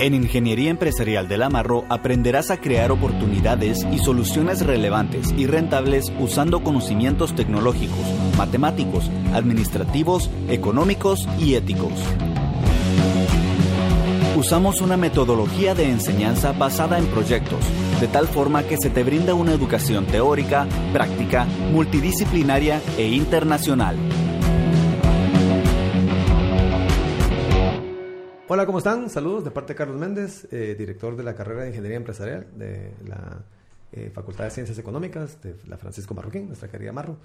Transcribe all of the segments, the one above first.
En Ingeniería Empresarial del Amarro aprenderás a crear oportunidades y soluciones relevantes y rentables usando conocimientos tecnológicos, matemáticos, administrativos, económicos y éticos. Usamos una metodología de enseñanza basada en proyectos, de tal forma que se te brinda una educación teórica, práctica, multidisciplinaria e internacional. Hola, ¿cómo están? Saludos de parte de Carlos Méndez, eh, director de la carrera de Ingeniería Empresarial de la eh, Facultad de Ciencias Económicas de la Francisco Marroquín, nuestra querida Marro.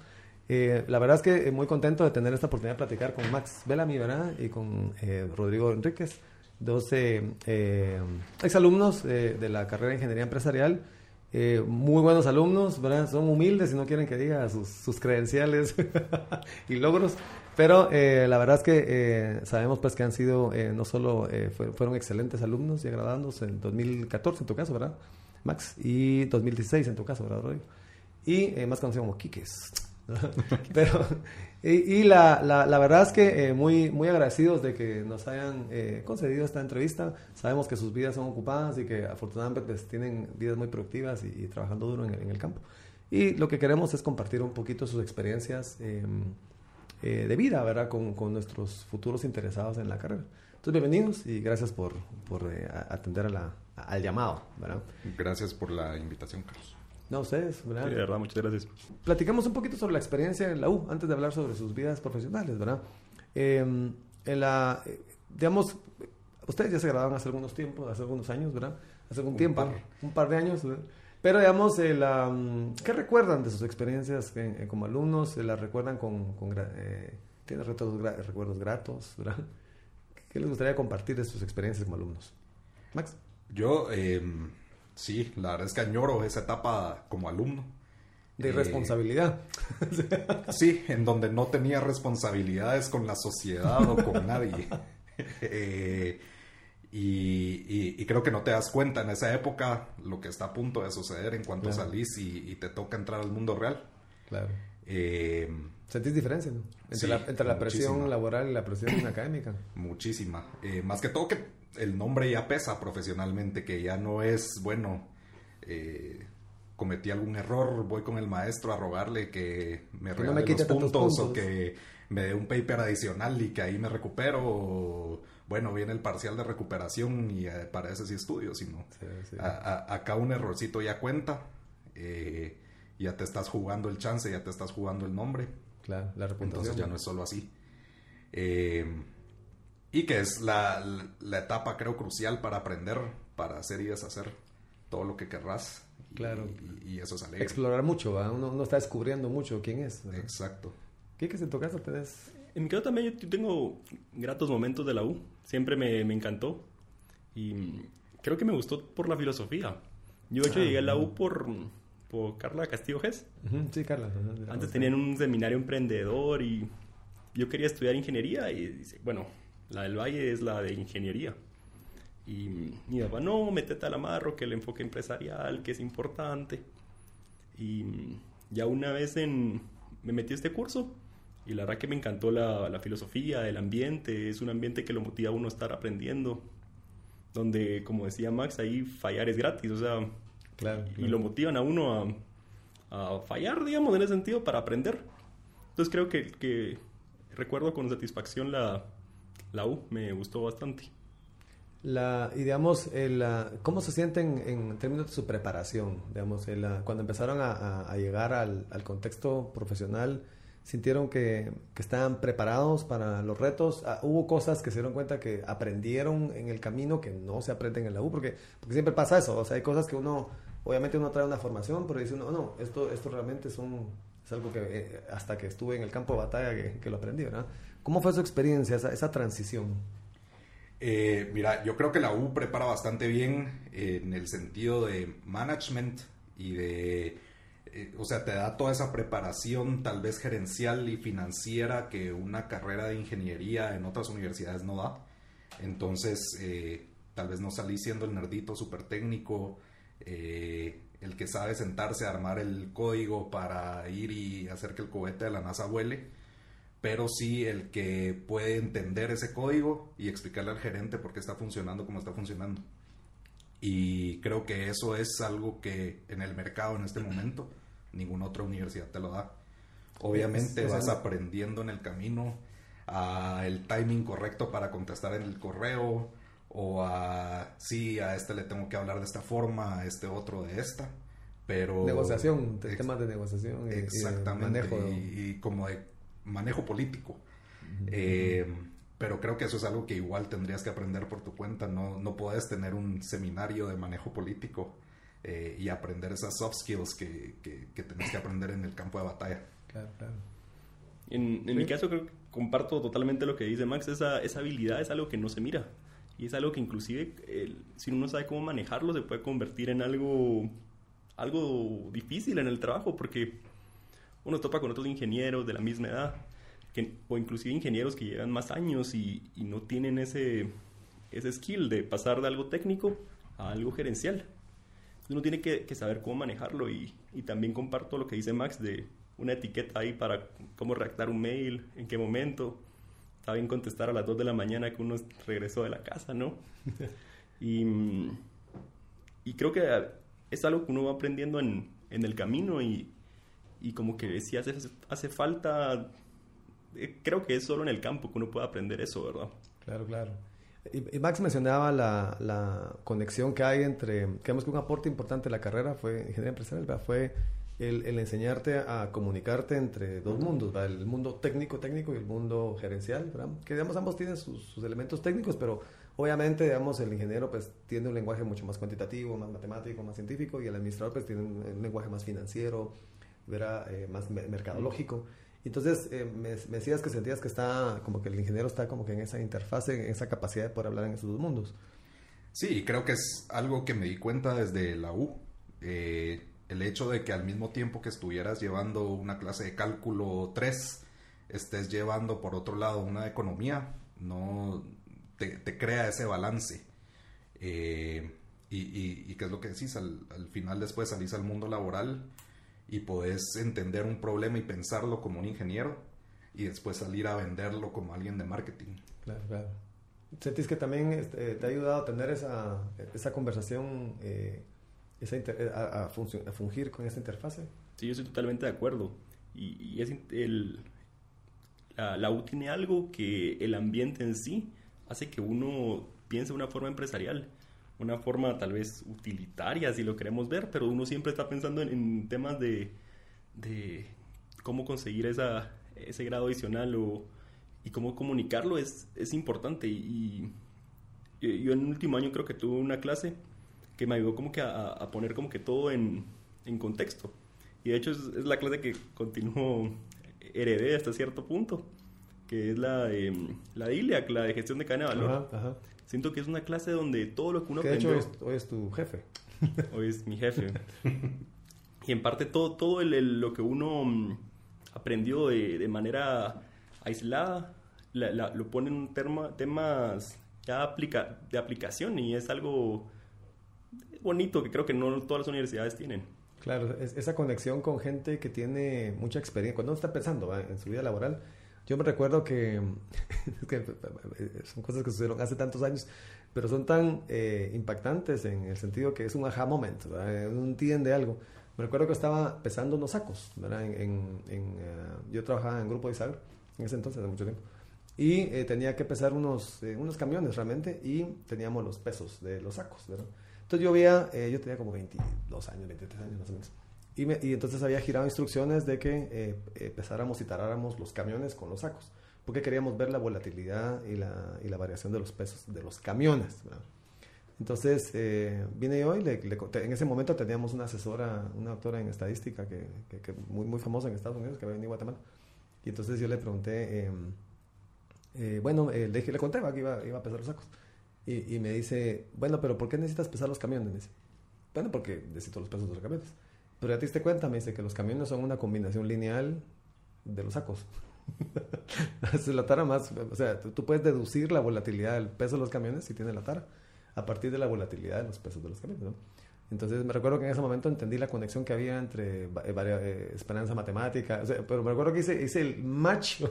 Eh, la verdad es que muy contento de tener esta oportunidad de platicar con Max Bellamy, ¿verdad? Y con Rodrigo Enríquez, dos exalumnos de la carrera de Ingeniería Empresarial. muy buenos alumnos, ¿verdad? Son humildes y no quieren que diga sus, sus credenciales y logros, pero eh, la verdad es que eh, sabemos pues que han sido, eh, no solo fueron excelentes alumnos y graduándose en 2014 en tu caso, ¿verdad? Max, y 2016 en tu caso, ¿verdad, Rodrigo? Y más conocido como Quiques. Pero, y, la, la, verdad es que muy, muy agradecidos de que nos hayan concedido esta entrevista. Sabemos que sus vidas son ocupadas y que afortunadamente pues, tienen vidas muy productivas y, trabajando duro en en el, campo. Y lo que queremos es compartir un poquito sus experiencias em, eh, de vida, ¿verdad? Con, con, nuestros futuros interesados en la carrera. Entonces, bienvenidos y gracias por, por eh, atender a la, al llamado, ¿verdad? Gracias por la invitación, Carlos. No, ustedes, ¿verdad? Sí, de verdad, muchas gracias. Platicamos un poquito sobre la experiencia en la U, antes de hablar sobre sus vidas profesionales, ¿verdad? Em, en la, eh, digamos, ustedes ya se graduaron hace algunos tiempos, hace algunos años, ¿verdad? Hace algún tiempo, un par de años, ¿verdad? Pero, digamos, eh, ¿qué recuerdan de sus experiencias eh, como alumnos? ¿Se las recuerdan con... con eh, ¿Tienen recuerdos gratos? ¿verdad? ¿Qué les gustaría compartir de sus experiencias como alumnos? Max. Yo, em, sí, la verdad es que añoro esa etapa como alumno. De responsabilidad. sí, en donde no tenía responsabilidades con la sociedad o con nadie. eh, y, creo que no te das cuenta en esa época lo que está a punto de suceder en cuanto salís y, te toca entrar al mundo real. Claro. Eh, ¿Sentís diferencia entre, la, entre la presión laboral y la presión académica? Muchísima. Eh, más que todo que el nombre ya pesa profesionalmente, que ya no es, bueno, eh, cometí algún error, voy con el maestro a rogarle que me regale los puntos, o que me dé un paper adicional y que ahí me recupero bueno, viene el parcial de recuperación y eh, para ese sí estudio, sino acá un errorcito ya cuenta, eh, ya te estás jugando el chance, ya te estás jugando el nombre. Claro, la. Entonces ya no es solo así. Eh, y que es la, etapa, creo, crucial para aprender, para hacer y deshacer todo lo que querrás. Claro. Y, eso es alegre. Explorar mucho, Uno, no está descubriendo mucho quién es. Exacto. ¿Qué que en tu caso tenés? En mi caso también yo tengo gratos momentos de la U siempre me, me encantó. Y creo que me gustó por la filosofía. Yo, de hecho, llegué a la U por, por Carla Castillo Gess. Sí, Carla. Antes tenían un seminario emprendedor y yo quería estudiar ingeniería y dice, bueno, la del Valle es la de ingeniería. Y mi papá, no, métete al amarro, que el enfoque empresarial, que es importante. Y ya una vez en, me metí a este curso y la verdad que me encantó la, la, filosofía, el ambiente, es un ambiente que lo motiva a uno a estar aprendiendo, donde, como decía Max, ahí fallar es gratis, o sea, claro, y lo motivan a uno a, a, fallar, digamos, en ese sentido, para aprender. Entonces creo que, que recuerdo con satisfacción la, la U, me gustó bastante. La, y digamos, el, ¿cómo se sienten en términos de su preparación? Digamos, el, cuando empezaron a, a llegar al, al contexto profesional, sintieron que, que estaban preparados para los retos. Ah, hubo cosas que se dieron cuenta que aprendieron en el camino que no se aprenden en la U, porque, porque siempre pasa eso. O sea, hay cosas que uno, obviamente uno trae una formación, pero dice uno, no, esto, esto realmente es, un, es algo que eh, hasta que estuve en el campo de batalla que, que lo aprendí, ¿verdad? ¿Cómo fue su experiencia, esa, esa transición? Eh, mira, yo creo que la U prepara bastante bien en el sentido de management y de eh, o sea, te da toda esa preparación tal vez gerencial y financiera que una carrera de ingeniería en otras universidades no da. Entonces, eh, tal vez no salí siendo el nerdito súper técnico, eh, el que sabe sentarse a armar el código para ir y hacer que el cohete de la NASA vuele, pero sí el que puede entender ese código y explicarle al gerente por qué está funcionando como está funcionando. Y creo que eso es algo que en el mercado en este momento ninguna otra universidad te lo da. Obviamente vas aprendiendo en el camino a el timing correcto para contestar en el correo o a sí, a este le tengo que hablar de esta forma, a este otro de esta, pero negociación, temas de negociación exactamente y, manejo y, como de manejo político. Eh, pero creo que eso es algo que igual tendrías que aprender por tu cuenta, no, no puedes tener un seminario de manejo político eh, y aprender esas soft skills que, que, que tenés que aprender en el campo de batalla. Claro, claro. En, en mi caso creo que comparto totalmente lo que dice Max, esa, esa habilidad es algo que no se mira y es algo que inclusive si uno sabe cómo manejarlo se puede convertir en algo, algo difícil en el trabajo porque uno topa con otros ingenieros de la misma edad que, o inclusive ingenieros que llevan más años y, y no tienen ese, ese skill de pasar de algo técnico a algo gerencial. Uno tiene que, que saber cómo manejarlo y, y también comparto lo que dice Max de una etiqueta ahí para cómo redactar un mail, en qué momento. Está bien contestar a las 2 de la mañana que uno regresó de la casa, ¿no? y, y, creo que es algo que uno va aprendiendo en, en el camino y, y, como que si hace, hace falta, eh, creo que es solo en el campo que uno puede aprender eso, ¿verdad? Claro, claro. Y, Max mencionaba la, la, conexión que hay entre, creemos que un aporte importante de la carrera fue ingeniería empresarial, fue el, enseñarte a comunicarte entre dos mundos, el mundo técnico técnico y el mundo gerencial, que digamos ambos tienen sus, elementos técnicos, pero obviamente digamos el ingeniero pues tiene un lenguaje mucho más cuantitativo, más matemático, más científico y el administrador pues tiene un, lenguaje más financiero, eh, más mercadológico. Entonces eh, me, decías que sentías que está como que el ingeniero está como que en esa interfase, en esa capacidad de poder hablar en esos dos mundos. Sí, creo que es algo que me di cuenta desde la U. Eh, el hecho de que al mismo tiempo que estuvieras llevando una clase de cálculo 3, estés llevando por otro lado una economía, no te, crea ese balance. Eh, y, y, qué es lo que decís, al, final después salís al mundo laboral y podés entender un problema y pensarlo como un ingeniero y después salir a venderlo como alguien de marketing. Claro, claro. ¿Sentís que también este, te ha ayudado a tener esa, esa conversación? Eh, esa eh, a, a, fungir con esa interfase. Sí, yo estoy totalmente de acuerdo. Y, y es el, la, la U tiene algo que el ambiente en sí hace que uno piense de una forma empresarial, una forma tal vez utilitaria si lo queremos ver, pero uno siempre está pensando en, temas de, de, cómo conseguir esa, ese grado adicional o, y cómo comunicarlo es, es importante. Y, y yo en el último año creo que tuve una clase que me ayudó como que a, poner como que todo en, en, contexto. Y de hecho es, la clase que continúo heredé hasta cierto punto, que es la de, la de la de gestión de cadena de valor. Siento que es una clase donde todo lo que uno que de hecho hoy es, tu jefe. Hoy es mi jefe. y en parte todo, todo el, lo que uno mm, aprendió de, de manera aislada, lo pone en terma, temas ya aplica, de aplicación y es algo bonito que creo que no todas las universidades tienen. Claro, esa conexión con gente que tiene mucha experiencia. Cuando uno está pensando en su vida laboral, yo me recuerdo que, son cosas que sucedieron hace tantos años, pero son tan eh, impactantes en el sentido que es un aha moment, ¿verdad? uno entiende algo. Me recuerdo que estaba pesando unos sacos, ¿verdad? En, en, eh, yo trabajaba en Grupo Isabel en ese entonces, hace mucho tiempo. Y eh, tenía que pesar unos, unos camiones realmente y teníamos los pesos de los sacos, ¿verdad? Entonces yo veía, eh, yo tenía como 22 años, 23 años más o menos. Y, y entonces había girado instrucciones de que eh, empezáramos y taráramos los camiones con los sacos, porque queríamos ver la volatilidad y la, y la variación de los pesos de los camiones. Entonces eh, vine yo y le, en ese momento teníamos una asesora, una doctora en estadística que, que, muy, muy famosa en Estados Unidos, que había venido a Guatemala. Y entonces yo le pregunté, em, eh, bueno, le, dije, le conté que iba, iba a pesar los sacos. Y, me dice, bueno, pero ¿por qué necesitas pesar los camiones? Me dice, bueno, porque necesito los pesos de los camiones. Pero ya te diste cuenta, me dice que los camiones son una combinación lineal de los sacos. es la tara más, o sea, tú, puedes deducir la volatilidad del peso de los camiones si tiene la tara, a partir de la volatilidad de los pesos de los camiones, ¿no? Entonces me recuerdo que en ese momento entendí la conexión que había entre eh, eh, esperanza matemática, pero me recuerdo que hice, hice el match,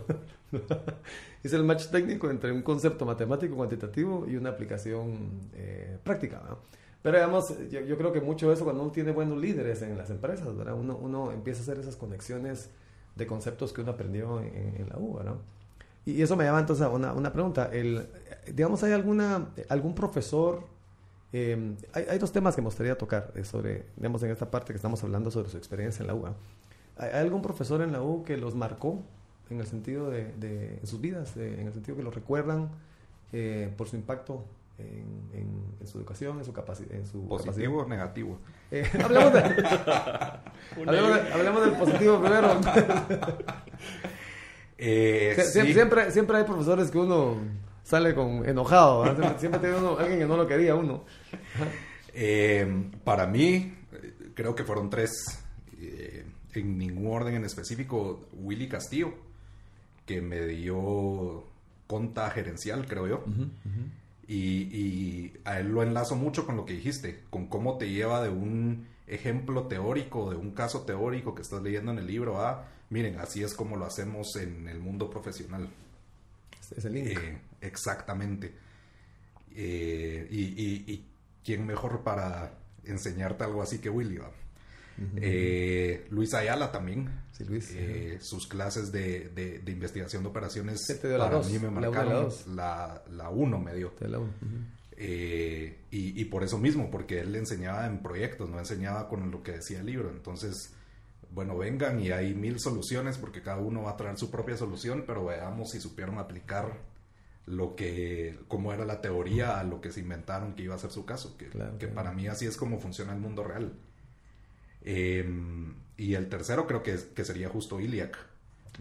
hice el match técnico entre un concepto matemático cuantitativo y una aplicación eh, práctica. Pero digamos, yo, creo que mucho de eso cuando uno tiene buenos líderes en las empresas, ¿verdad? Uno, uno empieza a hacer esas conexiones de conceptos que uno aprendió en, la U, ¿no? Y, eso me lleva entonces a una, una pregunta. El, digamos, ¿hay alguna, algún profesor Em, hay, dos temas que me gustaría tocar eh, sobre, digamos, en esta parte que estamos hablando sobre su experiencia en la U. ¿Hay, algún profesor en la U que los marcó en el sentido de, sus vidas, en el sentido que los recuerdan eh, por su impacto en, su educación, en su, capacidad en su ¿Positivo o negativo? Eh, hablemos, del positivo primero. siempre, siempre hay profesores que uno sale con enojado. Siempre, tiene uno, alguien que no lo quería uno. Eh, para mí, creo que fueron tres. Eh, en ningún orden en específico, Willy Castillo, que me dio conta gerencial, creo yo. Y, a él lo enlazo mucho con lo que dijiste, con cómo te lleva de un ejemplo teórico, de un caso teórico que estás leyendo en el libro a, miren, así es como lo hacemos en el mundo profesional. Es el link. Eh, exactamente. Eh, y, quién mejor para enseñarte algo así que Willy. Eh, Luis Ayala también. Sus clases de, investigación de operaciones para mí me marcaron. La, la 1 me dio. y, y, por eso mismo, porque él le enseñaba en proyectos, no enseñaba con lo que decía el libro. Entonces, bueno, vengan y hay mil soluciones porque cada uno va a traer su propia solución, pero veamos si supieron aplicar lo que, cómo era la teoría a lo que se inventaron que iba a ser su caso, que, que para mí así es como funciona el mundo real. Em, y el tercero creo que, que sería justo Iliac,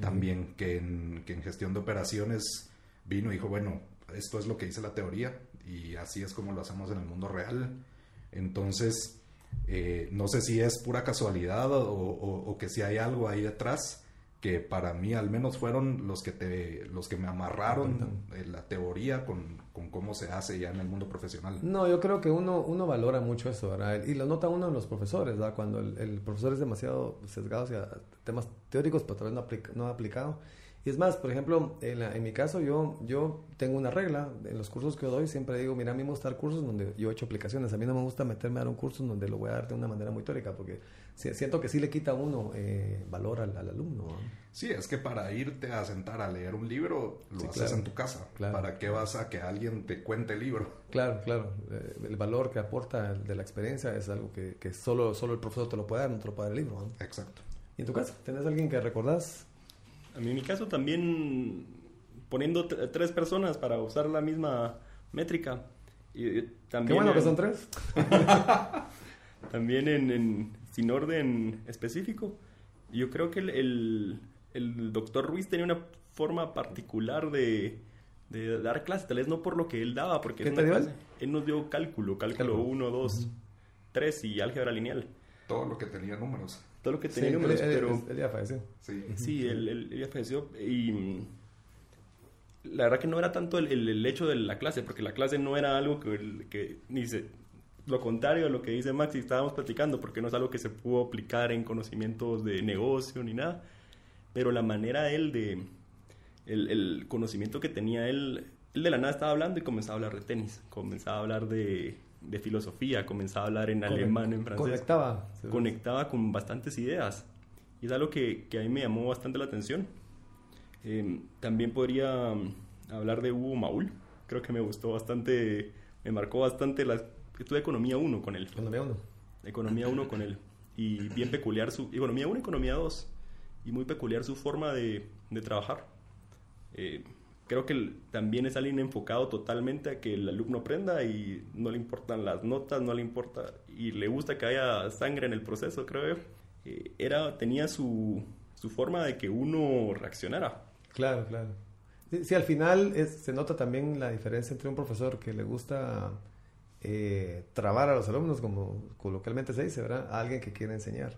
también, que en, que en gestión de operaciones vino y dijo, bueno, esto es lo que dice la teoría y así es como lo hacemos en el mundo real. Entonces, eh, no sé si es pura casualidad o, que si hay algo ahí detrás que para mí al menos fueron los que te los que me amarraron en la teoría con, cómo se hace ya en el mundo profesional. No, yo creo que uno, uno valora mucho eso, ¿verdad? Y lo nota uno en los profesores, ¿verdad? Cuando el, profesor es demasiado sesgado hacia temas teóricos, pero tal vez no, no ha aplicado. Y es más, por ejemplo, en, mi caso yo, yo tengo una regla, en los cursos que doy siempre digo, mira, a mí me gusta dar cursos donde yo he hecho aplicaciones, a mí no me gusta meterme a dar un curso donde lo voy a dar de una manera muy teórica, porque siento que sí le quita a uno eh, valor al, alumno. Sí, es que para irte a sentar a leer un libro, lo haces en tu casa. ¿Para qué vas a que alguien te cuente el libro? Claro, claro. Eh, el valor que aporta de la experiencia es algo que, que, solo, solo el profesor te lo puede dar, no te lo puede dar el libro. Exacto. ¿Y en tu caso? ¿Tenés alguien que recordás? A mí en mi caso también poniendo tres personas para usar la misma métrica. Y, también Qué bueno que son tres. también en, sin orden específico. Yo creo que el, el, doctor Ruiz tenía una forma particular de, de, dar clases, tal vez no por lo que él daba, porque él nos dio cálculo, cálculo 1, 2, 3 y álgebra lineal. Todo lo que tenía números todo lo que tenía números, pero... Él, ya falleció. Sí, sí él, ya falleció y la verdad que no era tanto el, el, hecho de la clase, porque la clase no era algo que, que ni se, lo contrario a lo que dice Max y estábamos platicando, porque no es algo que se pudo aplicar en conocimientos de negocio ni nada, pero la manera él de, el, el conocimiento que tenía él, él de la nada estaba hablando y comenzaba a hablar de tenis, comenzaba a hablar de de filosofía, comenzaba a hablar en alemán, en francés. Conectaba. Conectaba con bastantes ideas. Y es algo que, que a mí me llamó bastante la atención. Em, también podría mm, hablar de Hugo Maul. Creo que me gustó bastante, me marcó bastante. La, estuve Economía 1 con él. Economía 1. Economía 1 con él. Y bien peculiar su... Economía 1, Economía 2. Y muy peculiar su forma de, de trabajar. Eh, creo que también es alguien enfocado totalmente a que el alumno aprenda y no le importan las notas, no le importa y le gusta que haya sangre en el proceso, creo yo. Eh, era, tenía su, su forma de que uno reaccionara. Claro, claro. Sí, al final se nota también la diferencia entre un profesor que le gusta eh, trabar a los alumnos, como coloquialmente se dice, ¿verdad? A alguien que quiere enseñar,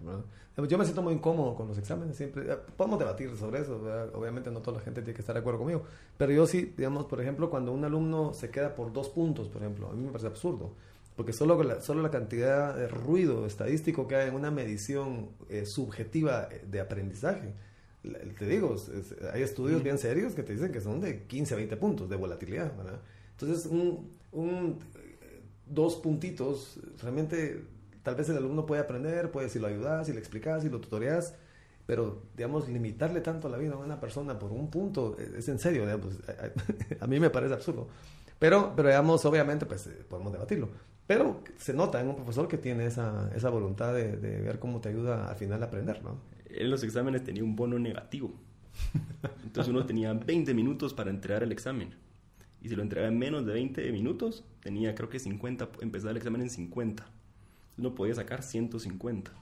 Yo me siento muy incómodo con los exámenes, siempre. Eh, podemos debatir sobre eso, Obviamente no toda la gente tiene que estar de acuerdo conmigo, pero yo sí, digamos, por ejemplo, cuando un alumno se queda por dos puntos, por ejemplo, a mí me parece absurdo. porque solo la, solo la cantidad de ruido estadístico que hay en una medición eh, subjetiva de aprendizaje, te digo, hay estudios bien serios que te dicen que son de 15 a 20 puntos de volatilidad, ¿verdad? Entonces, un, un, dos puntitos, realmente tal vez el alumno puede aprender, puede si lo ayudas, si le explicas, si lo tutoreas, pero, digamos, limitarle tanto la vida a una persona por un punto, eh, es en serio, digamos, a, mí me parece absurdo. Pero, pero digamos, obviamente, pues eh, podemos debatirlo. Pero se nota en un profesor que tiene esa, esa voluntad de, de, ver cómo te ayuda al final a aprender, ¿no? En los exámenes tenía un bono negativo. Entonces uno tenía 20 minutos para entregar el examen. Y si lo entregaba en menos de 20 minutos, tenía creo que 50, empezaba el examen en 50. Uno podía sacar 150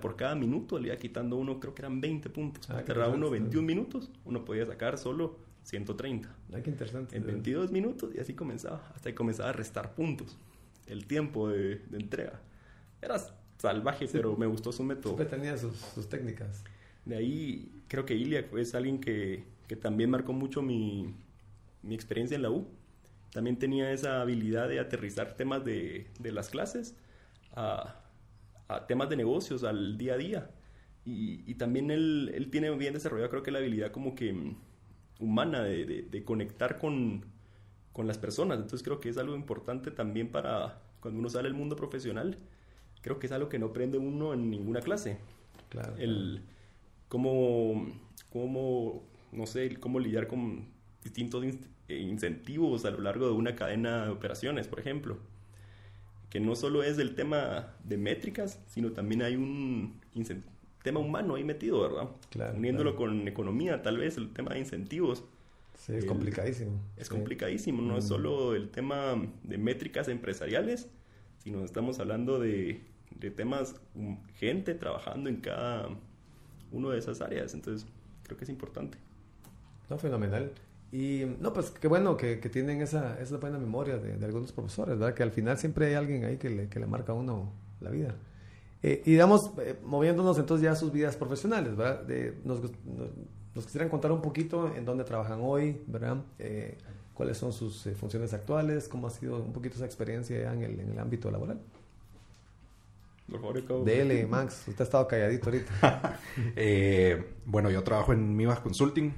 por cada minuto le iba quitando uno, creo que eran 20 puntos. Ah, uno 21 minutos, uno podía sacar solo 130. Ah, qué interesante. En 22 minutos y así comenzaba, hasta que comenzaba a restar puntos. El tiempo de, entrega. Era salvaje, pero me gustó su método. Siempre tenía sus, técnicas. De ahí creo que Ilia es alguien que, que también marcó mucho mi, mi, experiencia en la U. También tenía esa habilidad de aterrizar temas de, de las clases a, a temas de negocios, al día a día. Y, también él, él, tiene bien desarrollado, creo que la habilidad como que mm, humana de, de, conectar con, con, las personas. Entonces creo que es algo importante también para cuando uno sale al mundo profesional. Creo que es algo que no aprende uno en ninguna clase. Claro. El cómo, cómo, no sé, cómo lidiar con distintos incentivos a lo largo de una cadena de operaciones, por ejemplo que no solo es el tema de métricas, sino también hay un tema humano ahí metido, ¿verdad? Claro, Uniéndolo con economía, tal vez, el tema de incentivos. Sí, es complicadísimo. Es complicadísimo, no es mm. solo el tema de métricas empresariales, sino estamos hablando de, de temas, um, gente trabajando en cada una de esas áreas, entonces creo que es importante. No, fenomenal. Y no, pues qué bueno que, tienen esa, esa buena memoria de, algunos profesores, ¿verdad? Que al final siempre hay alguien ahí que le, que le marca a uno la vida. Eh, y digamos, eh, moviéndonos entonces ya a sus vidas profesionales, ¿verdad? De, nos, nos, quisieran contar un poquito en dónde trabajan hoy, ¿verdad? Eh, cuáles son sus funciones actuales, cómo ha sido un poquito esa experiencia en el, en el ámbito laboral. Dele, Max, usted ha estado calladito ahorita. bueno, yo trabajo en Mivas Consulting,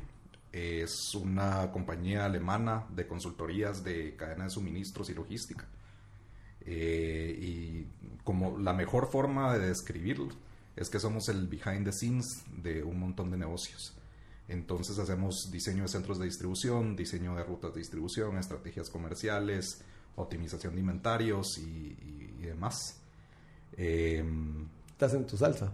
es una compañía alemana de consultorías de cadena de suministros y logística. Eh, y como la mejor forma de describirlo es que somos el behind the scenes de un montón de negocios. Entonces hacemos diseño de centros de distribución, diseño de rutas de distribución, estrategias comerciales, optimización de inventarios y, demás. Em, ¿Estás en tu salsa?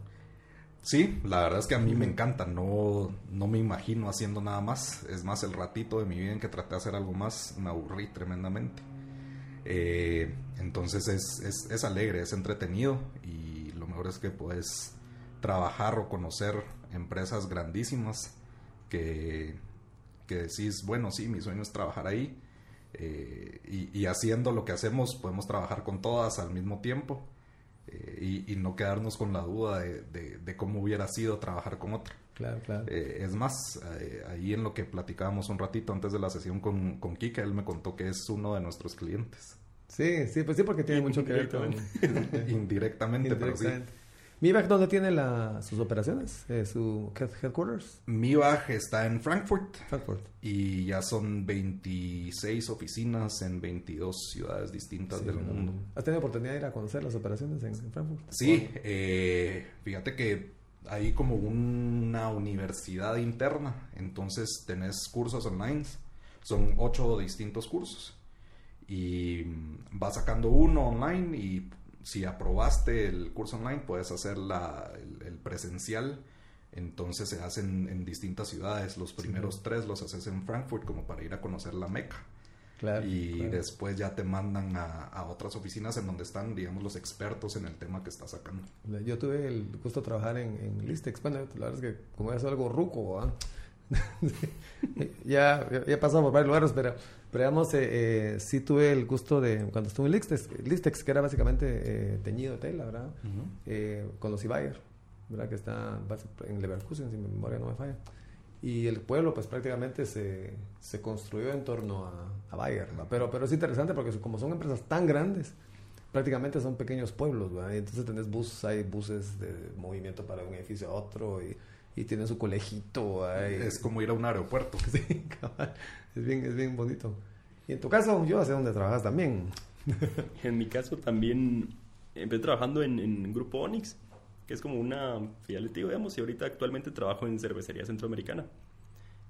Sí, la verdad es que a mí me encanta, no, no me imagino haciendo nada más. Es más, el ratito de mi vida en que traté de hacer algo más, me aburrí tremendamente. Eh, entonces es, es, es, alegre, es entretenido y lo mejor es que puedes trabajar o conocer empresas grandísimas que, que decís, bueno, sí, mi sueño es trabajar ahí. Eh, y, y haciendo lo que hacemos podemos trabajar con todas al mismo tiempo eh, y, no quedarnos con la duda de, cómo hubiera sido trabajar con otra. Claro, claro. Eh, es más, eh, ahí en lo que platicábamos un ratito antes de la sesión con, con Kika, él me contó que es uno de nuestros clientes. Sí, sí, pues sí, porque tiene mucho que ver con... Indirectamente, pero sí. ¿Mibach dónde tiene la, sus operaciones? Eh, ¿Su headquarters? Mibach está en Frankfurt. Frankfurt. Y ya son 26 oficinas en 22 ciudades distintas del mundo. ¿Has tenido oportunidad de ir a conocer las operaciones en, Frankfurt? Sí, eh, fíjate que hay como una universidad interna, entonces tenés cursos online, son ocho distintos cursos y vas sacando uno online y si aprobaste el curso online, puedes hacer la, el, presencial. Entonces se hacen en distintas ciudades. Los primeros tres los haces en Frankfurt como para ir a conocer la Meca. y después ya te mandan a, otras oficinas en donde están, digamos, los expertos en el tema que estás sacando. Yo tuve el gusto de trabajar en, en Listex. Bueno, la verdad es que como es algo ruco, ya, ya pasado por varios lugares, pero, pero digamos, eh, eh, sí tuve el gusto de, cuando estuve en Listex, Listex que era básicamente eh, teñido de tela, ¿verdad? Eh, con los Ibayer, ¿verdad? Que está en Leverkusen, si mi memoria no me falla. Y el pueblo, pues prácticamente se, se construyó en torno a, a Bayer, ¿verdad? Pero, pero es interesante porque como son empresas tan grandes, prácticamente son pequeños pueblos, ¿verdad? entonces tenés buses, hay buses de movimiento para un edificio a otro y, y tienen su colegito. Es como ir a un aeropuerto. Sí, Es bien, es bien bonito. Y en tu caso, yo sé dónde trabajas también. en mi caso también empecé trabajando en, en Grupo Onyx, que es como una filial digamos, y ahorita actualmente trabajo en Cervecería Centroamericana.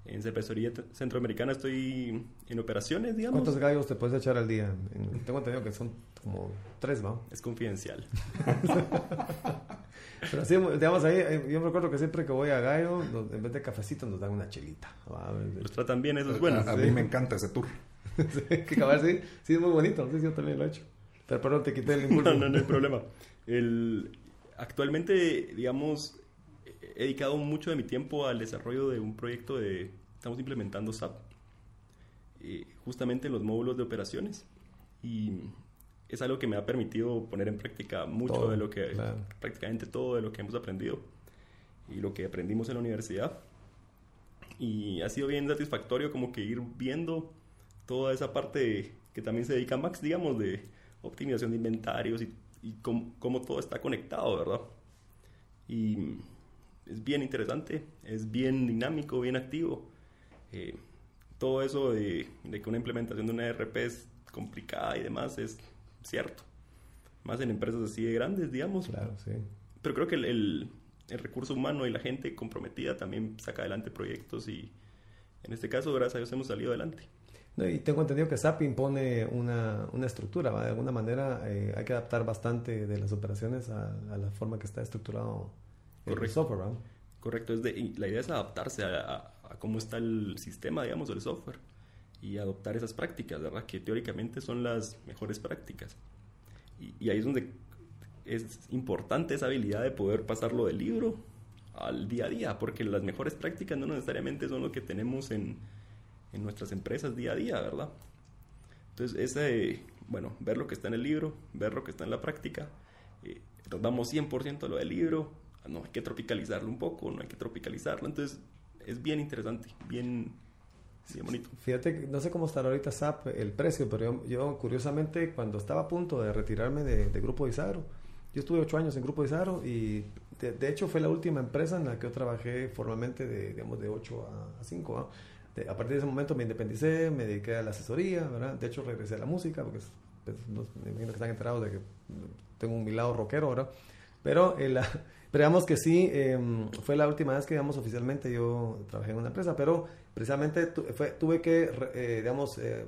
En cervecería centroamericana estoy en operaciones, digamos. ¿Cuántos gallos te puedes echar al día? Tengo entendido que son como tres, ¿no? Es confidencial. Pero así, digamos, ahí, yo me recuerdo que siempre que voy a Gallo, en vez de cafecito nos dan una chelita. Los tratan bien, eso es bueno. A, mí me encanta ese tour. sí, que cabal, sí, sí, es muy bonito. Sí, yo también lo he hecho. Pero perdón, te quité el impulso. no, no, no hay problema. El, actualmente, digamos, he dedicado mucho de mi tiempo al desarrollo de un proyecto de... Estamos implementando SAP, eh, justamente en los módulos de operaciones. Y es algo que me ha permitido poner en práctica mucho de lo que... Prácticamente todo de lo que hemos aprendido y lo que aprendimos en la universidad. Y ha sido bien satisfactorio como que ir viendo toda esa parte que también se dedica a Max, digamos, de optimización de inventarios y, y cómo, cómo todo está conectado, ¿verdad? Y es bien interesante, es bien dinámico, bien activo. Eh, todo eso de, que una implementación de una ERP es complicada y demás es cierto. Más en empresas así de grandes, digamos. Claro, sí. Pero creo que el, el, recurso humano y la gente comprometida también saca adelante proyectos y en este caso, gracias a Dios, hemos salido adelante. y tengo entendido que SAP impone una, una estructura, de alguna manera eh, hay que adaptar bastante de las operaciones a, a la forma que está estructurado Correcto. software, Correcto, es de, la idea es adaptarse a, cómo está el sistema, digamos, del software y adoptar esas prácticas, ¿verdad? Que teóricamente son las mejores prácticas. Y, ahí es donde es importante esa habilidad de poder pasarlo del libro al día a día, porque las mejores prácticas no necesariamente son lo que tenemos en, en nuestras empresas día a día, ¿verdad? Entonces, ese, bueno, ver lo que está en el libro, ver lo que está en la práctica, eh, nos damos 100% a lo del libro, no hay que tropicalizarlo un poco, no hay que tropicalizarlo. Entonces, es bien interesante, bien, bien bonito. Fíjate, no sé cómo estará ahorita SAP el precio, pero yo, curiosamente, cuando estaba a punto de retirarme de, Grupo Isaro, yo estuve ocho años en Grupo Isaro y de, hecho fue la última empresa en la que yo trabajé formalmente de, digamos, de 8 a, 5. a partir de ese momento me independicé, me dediqué a la asesoría, ¿verdad? De hecho regresé a la música, porque pues, me imagino que están enterados de que tengo un mi lado rockero ahora. Pero el, pero digamos que sí, em, fue la última vez que, digamos, oficialmente yo trabajé en una empresa, pero precisamente tuve que, eh, digamos, eh,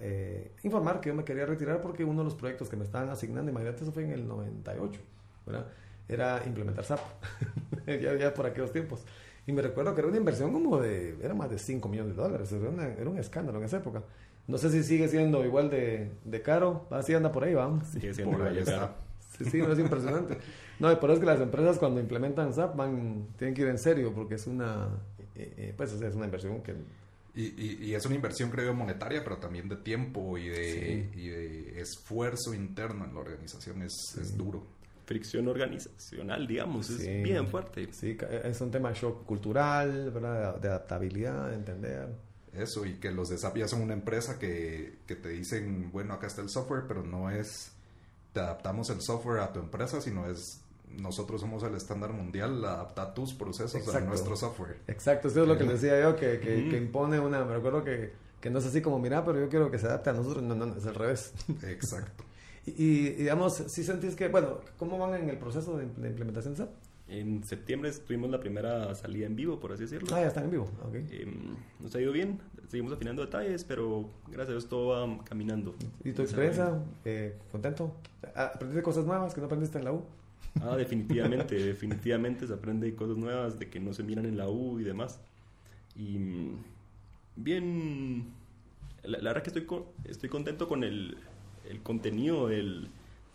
eh, informar que yo me quería retirar porque uno de los proyectos que me estaban asignando, imagínate, eso fue en el 98, ¿verdad? Era implementar SAP, ya, ya, por aquellos tiempos. Y me recuerdo que era una inversión como de, era más de 5 millones de dólares, era, un escándalo en esa época. No sé si sigue siendo igual de, de caro, así anda por ahí, vamos. Sigue siendo igual de caro. Sí, sí, es impresionante. No, por eso es que las empresas cuando implementan SAP van, tienen que ir en serio porque es una, eh, eh, pues, es una inversión que... Y, y, es una inversión, creo, monetaria, pero también de tiempo y de, y de esfuerzo interno en la organización. Es, es duro. Fricción organizacional, digamos, es bien fuerte. Sí, es un tema de shock cultural, ¿verdad? De adaptabilidad, de entender. Eso, y que los de SAP ya son una empresa que, que te dicen, bueno, acá está el software, pero no es te adaptamos el software a tu empresa, sino es nosotros somos el estándar mundial, adapta tus procesos a nuestro software. Exacto, eso es lo que les decía yo, que, que, impone una, me recuerdo que, que, no es así como, mira, pero yo quiero que se adapte a nosotros, no, no, es al revés. Exacto. y, digamos, si sentís que, bueno, ¿cómo van en el proceso de, implementación SAP? En septiembre tuvimos la primera salida en vivo, por así decirlo. Ah, ya están en vivo. Okay. Em, nos ha ido bien, seguimos afinando detalles, pero gracias a Dios todo va caminando. ¿Y tu experiencia? Eh, ¿Contento? ¿Aprendiste cosas nuevas que no aprendiste en la U? Ah, definitivamente, definitivamente se aprende cosas nuevas de que no se miran en la U y demás. Y mm, bien, la, verdad que estoy, estoy contento con el, el contenido del,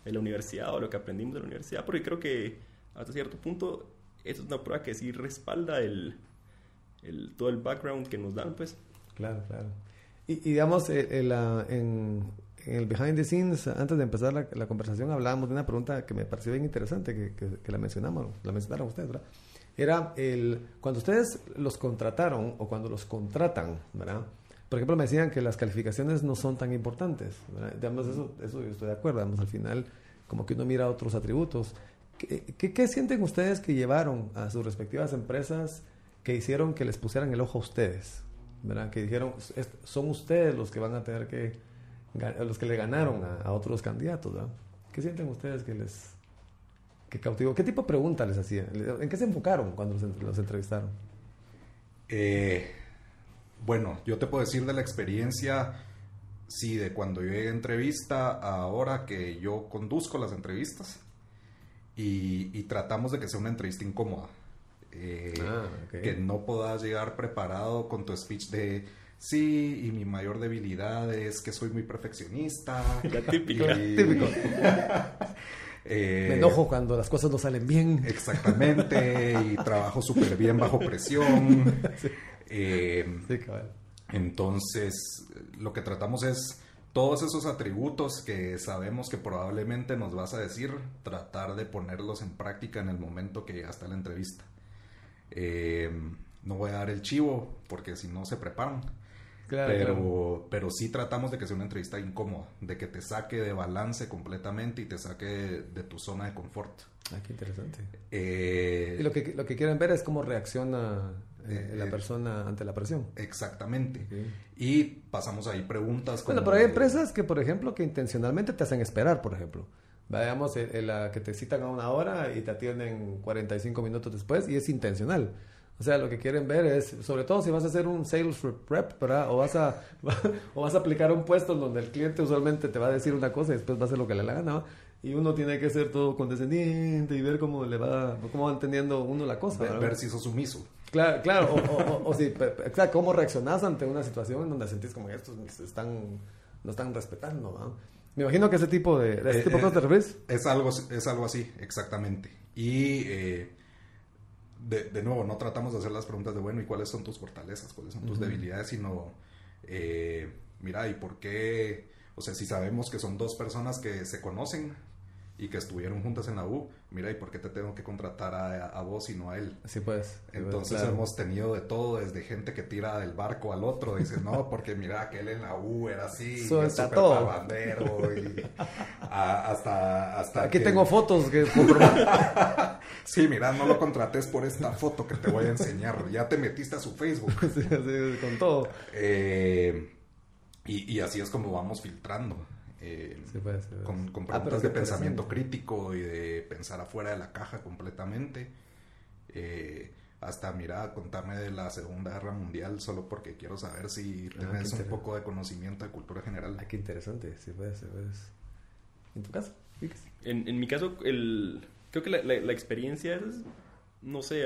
de la universidad o lo que aprendimos de la universidad, porque creo que hasta cierto punto eso es una prueba que sí respalda el, el, todo el background que nos dan, pues. Claro, claro. Y, digamos, eh, eh, en, en, el behind the scenes, antes de empezar la, la, conversación, hablábamos de una pregunta que me pareció bien interesante, que, que, la mencionamos, la mencionaron ustedes, ¿verdad? Era el, cuando ustedes los contrataron o cuando los contratan, ¿verdad? por ejemplo, me decían que las calificaciones no son tan importantes. Digamos, eso, eso yo estoy de acuerdo. Digamos, al final, como que uno mira otros atributos. ¿Qué, qué, sienten ustedes que llevaron a sus respectivas empresas que hicieron que les pusieran el ojo a ustedes? ¿verdad? Que dijeron, son ustedes los que van a tener que, los que le ganaron a, otros candidatos. ¿verdad? ¿Qué sienten ustedes que les que cautivó? ¿Qué tipo de preguntas les hacían? ¿En qué se enfocaron cuando los, los entrevistaron? Eh, bueno, yo te puedo decir de la experiencia, sí, de cuando yo llegué a entrevista a ahora que yo conduzco las entrevistas y, tratamos de que sea una entrevista incómoda. Eh, ah, que no puedas llegar preparado con tu speech de sí, y mi mayor debilidad es que soy muy perfeccionista. La típica. típico. Eh, Me enojo cuando las cosas no salen bien. Exactamente, y trabajo súper bien bajo presión. Eh, entonces, lo que tratamos es todos esos atributos que sabemos que probablemente nos vas a decir, tratar de ponerlos en práctica en el momento que llegaste a la entrevista. Eh, no voy a dar el chivo porque si no se preparan. Pero, pero sí tratamos de que sea una entrevista incómoda, de que te saque de balance completamente y te saque de, tu zona de confort. Ah, qué interesante. Eh, y lo que, lo que quieren ver es cómo reacciona eh, la persona ante la presión. Exactamente. Y pasamos ahí preguntas. Como bueno, pero hay empresas que, por ejemplo, que intencionalmente te hacen esperar, por ejemplo. Veamos la que te citan a una hora y te atienden 45 minutos después y es intencional. O sea, lo que quieren ver es, sobre todo si vas a hacer un sales prep, ¿verdad? O vas a, o vas a aplicar un puesto en donde el cliente usualmente te va a decir una cosa y después va a hacer lo que le haga ¿no? Y uno tiene que ser todo condescendiente y ver cómo le va, cómo va entendiendo uno la cosa. Ver, si sos sumiso. Claro, claro. o, o, si, cómo reaccionas ante una situación en donde sentís como que estos están, no están respetando, ¿no? Me imagino que ese tipo de, ese tipo de eh, cosas Es algo, es algo así, exactamente. Y eh, de, de, nuevo, no tratamos de hacer las preguntas de, bueno, ¿y cuáles son tus fortalezas? ¿Cuáles son tus debilidades? Sino, eh, mira, ¿y por qué? O sea, si sabemos que son dos personas que se conocen, y que estuvieron juntas en la U, mira, ¿y por qué te tengo que contratar a, vos y no a él? Sí, pues. Entonces hemos tenido de todo, desde gente que tira del barco al otro, dice, no, porque mira, que él en la U era así, súper todo. bandero, y hasta, hasta Aquí tengo fotos que... sí, mira, no lo contrates por esta foto que te voy a enseñar, ya te metiste a su Facebook. sí, con todo. Eh, y, y así es como vamos filtrando. Eh, con, con, ah, preguntas de pensamiento crítico y de pensar afuera de la caja completamente. Eh, hasta, mira, contarme de la Segunda Guerra Mundial solo porque quiero saber si ah, tienes un poco de conocimiento de cultura general. Ah, qué interesante, sí, pues, ¿En tu caso? En, en mi caso, el, creo que la, la, experiencia es, no sé,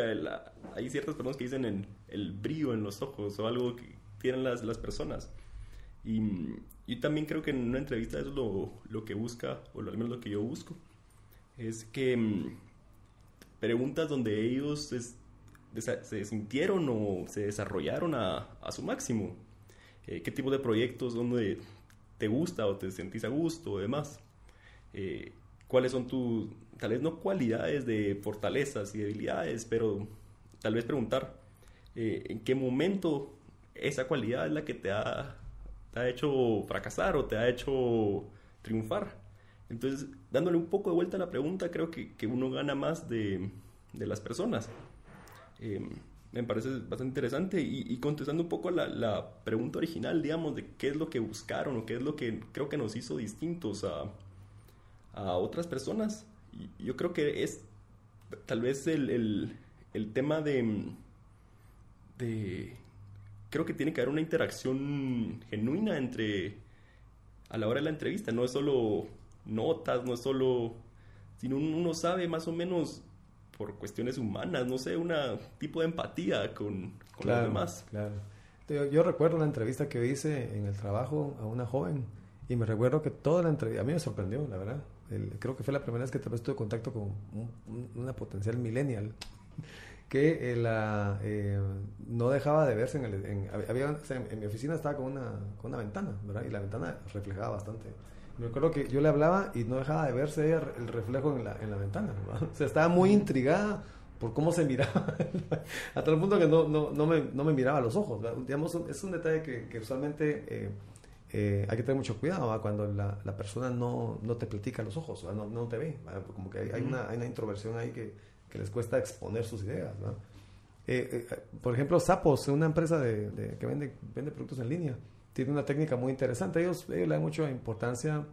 hay ciertas personas que dicen el, el brillo en los ojos o algo que tienen las, las personas. Y yo también creo que en una entrevista eso es lo, lo que busca, o al menos lo que yo busco, es que mm, preguntas donde ellos se sintieron o se desarrollaron a, a su máximo. Eh, ¿Qué tipo de proyectos donde te gusta o te sentís a gusto o demás? Eh, ¿Cuáles son tus, tal vez no cualidades de fortalezas y debilidades, pero tal vez preguntar eh, en qué momento esa cualidad es la que te ha te ha hecho fracasar o te ha hecho triunfar. Entonces, dándole un poco de vuelta a la pregunta, creo que, que uno gana más de, de las personas. Em, me parece bastante interesante y, contestando un poco la, la, pregunta original, digamos, de qué es lo que buscaron o qué es lo que creo que nos hizo distintos a, a otras personas. Yo creo que es tal vez el, el, el tema de, de creo que tiene que haber una interacción genuina entre a la hora de la entrevista, no es solo notas, no es solo, sino uno sabe más o menos por cuestiones humanas, no sé, un tipo de empatía con, con los demás. Claro. Yo, recuerdo una entrevista que hice en el trabajo a una joven y me recuerdo que toda la entrevista, a mí me sorprendió, la verdad. creo que fue la primera vez que tal vez tuve contacto con una potencial millennial que eh, la, eh, no dejaba de verse en, el, en, había, en mi oficina estaba con una, con una ventana, ¿verdad? Y la ventana reflejaba bastante. Me acuerdo que yo le hablaba y no dejaba de verse el reflejo en la, en la ventana, O sea, estaba muy intrigada por cómo se miraba, a tal punto que no, no, no, me, no me miraba a los ojos. Digamos, es un detalle que, que usualmente eh, eh, hay que tener mucho cuidado cuando la, la, persona no, te platica a los ojos, no, no te ve. Como que hay, hay, una, hay, una, introversión ahí que, que, les cuesta exponer sus ideas. Eh, por ejemplo, Sapos, una empresa de, de, que vende, vende productos en línea, tiene una técnica muy interesante. Ellos, ellos le dan mucha importancia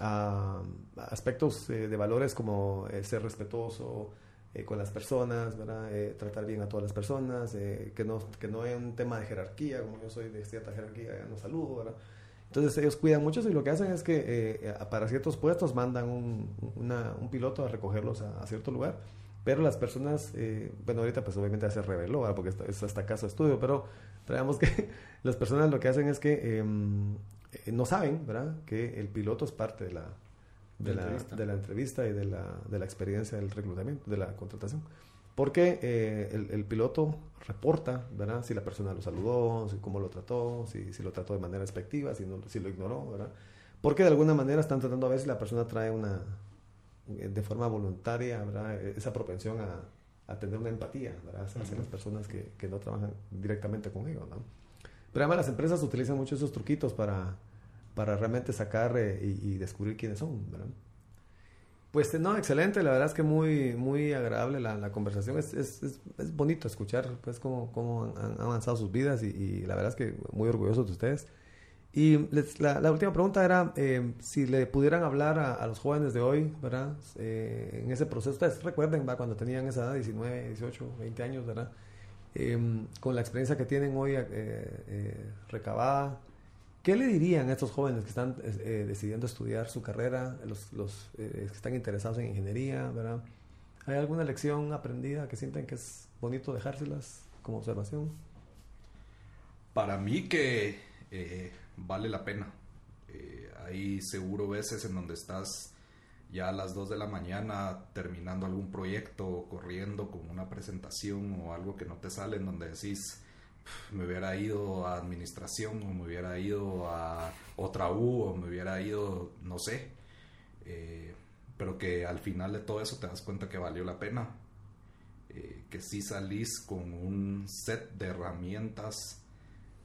a, aspectos de valores como ser respetuoso, eh, con las personas, ¿verdad? Eh, tratar bien a todas las personas, eh, que, no, que no hay un tema de jerarquía, como yo soy de cierta jerarquía, no saludo, ¿verdad? Entonces ellos cuidan mucho y lo que hacen es que para ciertos puestos mandan un, un piloto a recogerlos a, cierto lugar, pero las personas, bueno, ahorita pues obviamente ya se reveló, ¿verdad? porque es hasta caso de estudio, pero veamos que las personas lo que hacen es que em, no saben, ¿verdad? Que el piloto es parte de la, de, la, de la, entrevista y de la, de la experiencia del reclutamiento, de la contratación. Porque eh, el, el, piloto reporta, ¿verdad? Si la persona lo saludó, si, cómo lo trató, si, si lo trató de manera expectiva, si, no, si lo ignoró, ¿verdad? Porque de alguna manera están tratando a ver si la persona trae una, eh, de forma voluntaria, ¿verdad? Esa propensión a, a tener una empatía, ¿verdad? Hacia las personas que, que, no trabajan directamente con ellos, ¿no? Pero además las empresas utilizan mucho esos truquitos para, para realmente sacar eh, y, descubrir quiénes son, ¿verdad? Pues no, excelente, la verdad es que muy, muy agradable la, la conversación, es, es, es, bonito escuchar pues cómo, cómo han, avanzado sus vidas y, la verdad es que muy orgulloso de ustedes. Y la, la, última pregunta era eh, si le pudieran hablar a, los jóvenes de hoy, ¿verdad? Eh, en ese proceso, ustedes recuerden, cuando tenían esa edad, 19, 18, 20 años, ¿verdad? con la experiencia que tienen hoy recabada, ¿Qué le dirían a estos jóvenes que están eh, decidiendo estudiar su carrera, los, los eh, que están interesados en ingeniería, ¿verdad? ¿Hay alguna lección aprendida que sienten que es bonito dejárselas como observación? Para mí que eh, vale la pena. hay seguro veces en donde estás ya a las 2 de la mañana terminando algún proyecto, corriendo con una presentación o algo que no te sale, en donde decís, me hubiera ido a administración o me hubiera ido a otra U o me hubiera ido, no sé. Eh, pero que al final de todo eso te das cuenta que valió la pena. Eh, que si salís con un set de herramientas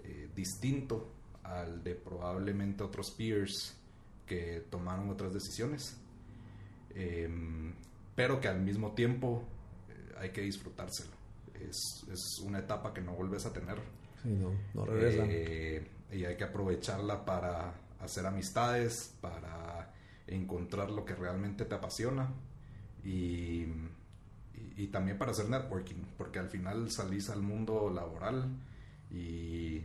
eh, distinto al de probablemente otros peers que tomaron otras decisiones. pero que al mismo tiempo hay que disfrutárselo es, es una etapa que no vuelves a tener. Sí, no, no regresa. Eh, y hay que aprovecharla para hacer amistades, para encontrar lo que realmente te apasiona y, y, también para hacer networking, porque al final salís al mundo laboral y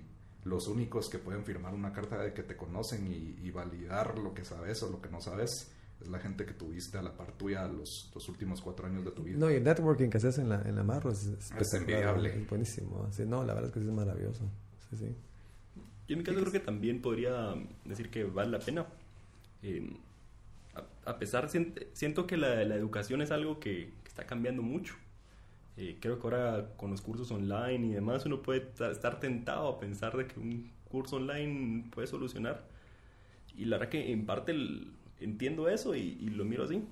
los únicos que pueden firmar una carta de que te conocen y, y validar lo que sabes o lo que no sabes es la gente que tuviste a la par tuya los, los últimos cuatro años de tu vida. No, y el networking que haces en la, en la Marro es, es envidiable. Es buenísimo. Sí, no, la verdad es que es maravilloso. Sí, sí. Yo en mi caso creo que también podría decir que vale la pena. Eh, a, pesar, siento que la, la, educación es algo que, está cambiando mucho. Eh, creo que ahora con los cursos online y demás uno puede estar tentado a pensar de que un curso online puede solucionar. Y la verdad que en parte el, entiendo eso y, lo miro así.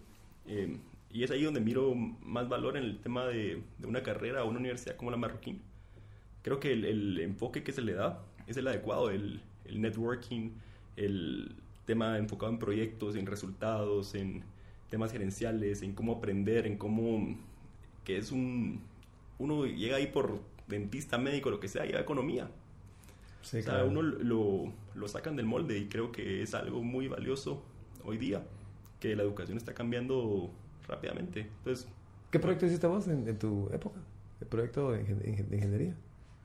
Eh, y es ahí donde miro más valor en el tema de, una carrera o una universidad como la Marroquín. Creo que el, enfoque que se le da es el adecuado, el, el, networking, el tema enfocado en proyectos, en resultados, en temas gerenciales, en cómo aprender, en cómo que es un uno llega ahí por dentista, médico, lo que sea, lleva economía. Sí, o sea, uno lo, lo sacan del molde y creo que es algo muy valioso hoy día, que la educación está cambiando rápidamente. Entonces, ¿Qué proyecto hiciste vos en, tu época? ¿El proyecto de, ingeniería?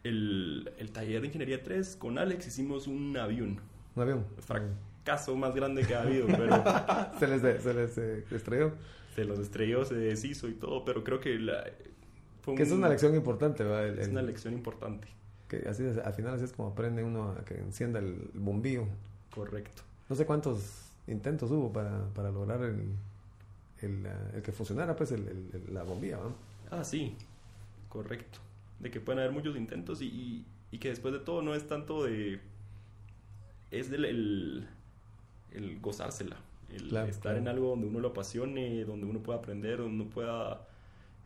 El, el, taller de ingeniería 3 con Alex hicimos un avión. ¿Un avión? fracaso más grande que ha habido, pero... ¿Se les, se les eh, estrelló? Se los estrelló, se deshizo y todo, pero creo que la... que es una lección importante, ¿verdad? es una lección importante. Que así, al final así es como aprende uno a que encienda el bombillo. Correcto. No sé cuántos intentos hubo para, para lograr el, el, el, que funcionara pues el, la bombilla. ¿no? Ah, sí, correcto. De que pueden haber muchos intentos y, y, que después de todo no es tanto de... Es del el, el gozársela, el estar en algo donde uno lo apasione, donde uno pueda aprender, donde uno pueda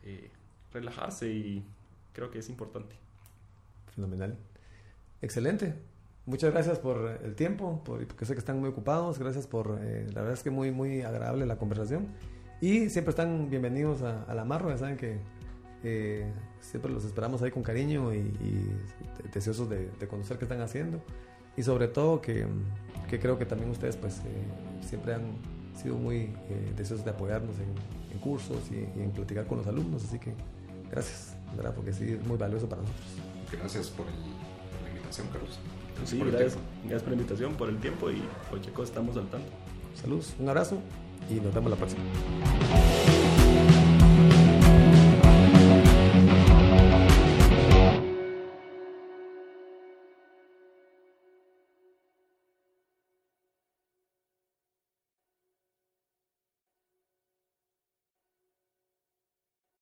eh, relajarse y creo que es importante. Fenomenal. Excelente. Muchas gracias por el tiempo, porque sé que están muy ocupados. Gracias por, eh, la verdad es que muy, muy agradable la conversación. Y siempre están bienvenidos a, la Marro, ya saben que eh, siempre los esperamos ahí con cariño y, deseosos de, conocer qué están haciendo. Y sobre todo que, que creo que también ustedes pues eh, siempre han sido muy deseosos de apoyarnos en, cursos y, en platicar con los alumnos. Así que gracias, ¿verdad? porque sí es muy valioso para nosotros. Gracias por la invitación, Carlos. Sí, gracias, gracias por la invitación, por el tiempo y cualquier cosa estamos al tanto. Saludos, un abrazo y nos vemos la próxima.